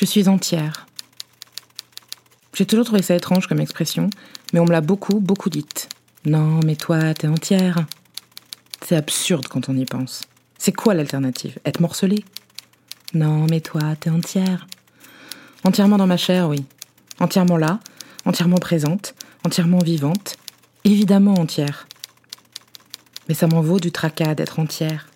Je suis entière. J'ai toujours trouvé ça étrange comme expression, mais on me l'a beaucoup, beaucoup dite. Non, mais toi, t'es entière. C'est absurde quand on y pense. C'est quoi l'alternative? Être morcelée Non, mais toi, t'es entière. Entièrement dans ma chair, oui. Entièrement là, entièrement présente, entièrement vivante, évidemment entière. Mais ça m'en vaut du tracas d'être entière.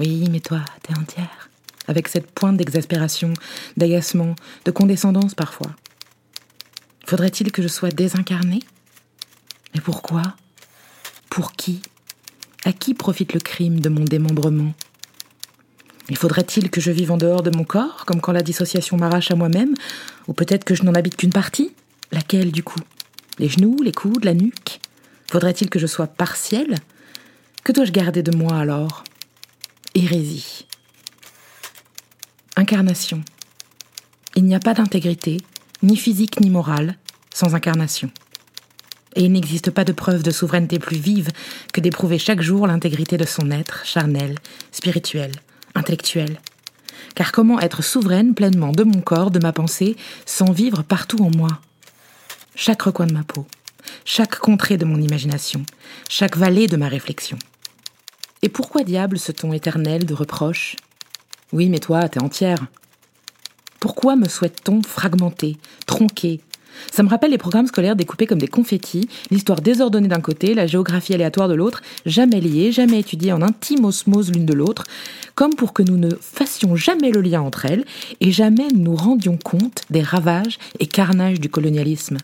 Oui, mais toi, t'es entière. Avec cette pointe d'exaspération, d'agacement, de condescendance parfois. Faudrait-il que je sois désincarnée? Mais pourquoi? Pour qui? À qui profite le crime de mon démembrement? Mais faudrait-il que je vive en dehors de mon corps, comme quand la dissociation m'arrache à moi-même? Ou peut-être que je n'en habite qu'une partie? Laquelle du coup? Les genoux, les coudes, la nuque? Faudrait-il que je sois partielle? Que dois-je garder de moi alors? Hérésie. Incarnation. Il n'y a pas d'intégrité, ni physique ni morale, sans incarnation. Et il n'existe pas de preuve de souveraineté plus vive que d'éprouver chaque jour l'intégrité de son être charnel, spirituel, intellectuel. Car comment être souveraine pleinement de mon corps, de ma pensée, sans vivre partout en moi? Chaque recoin de ma peau, chaque contrée de mon imagination, chaque vallée de ma réflexion. Et pourquoi diable ce ton éternel de reproche Oui, mais toi, t'es entière. Pourquoi me souhaite-t-on fragmenter, tronquer Ça me rappelle les programmes scolaires découpés comme des confettis, l'histoire désordonnée d'un côté, la géographie aléatoire de l'autre, jamais liées, jamais étudiées en intime osmose l'une de l'autre, comme pour que nous ne fassions jamais le lien entre elles et jamais nous rendions compte des ravages et carnages du colonialisme.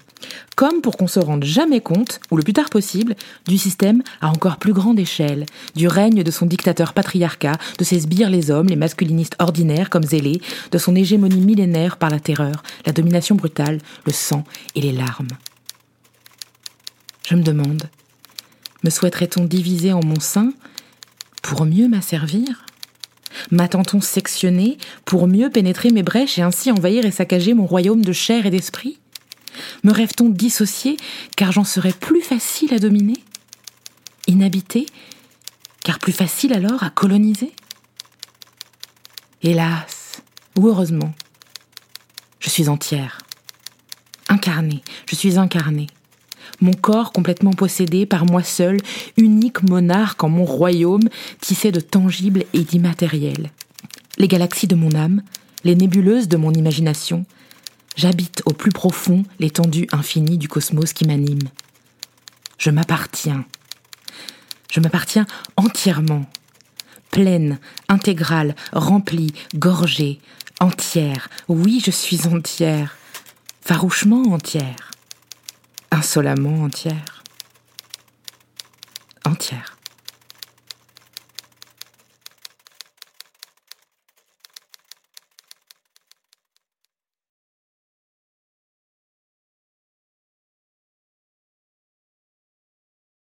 Comme pour qu'on se rende jamais compte, ou le plus tard possible, du système à encore plus grande échelle, du règne de son dictateur patriarcat, de ses sbires les hommes, les masculinistes ordinaires comme zélés, de son hégémonie millénaire par la terreur, la domination brutale, le sang et les larmes. Je me demande, me souhaiterait-on diviser en mon sein pour mieux m'asservir? M'attend-on sectionner pour mieux pénétrer mes brèches et ainsi envahir et saccager mon royaume de chair et d'esprit? Me rêve-t-on dissocié car j'en serais plus facile à dominer? Inhabité car plus facile alors à coloniser? Hélas, ou heureusement, je suis entière, incarnée, je suis incarnée mon corps complètement possédé par moi seul, unique monarque en mon royaume, tissé de tangible et d'immatériel. Les galaxies de mon âme, les nébuleuses de mon imagination, j'habite au plus profond l'étendue infinie du cosmos qui m'anime. Je m'appartiens. Je m'appartiens entièrement, pleine, intégrale, remplie, gorgée, entière. Oui, je suis entière, farouchement entière insolemment entière. Entière.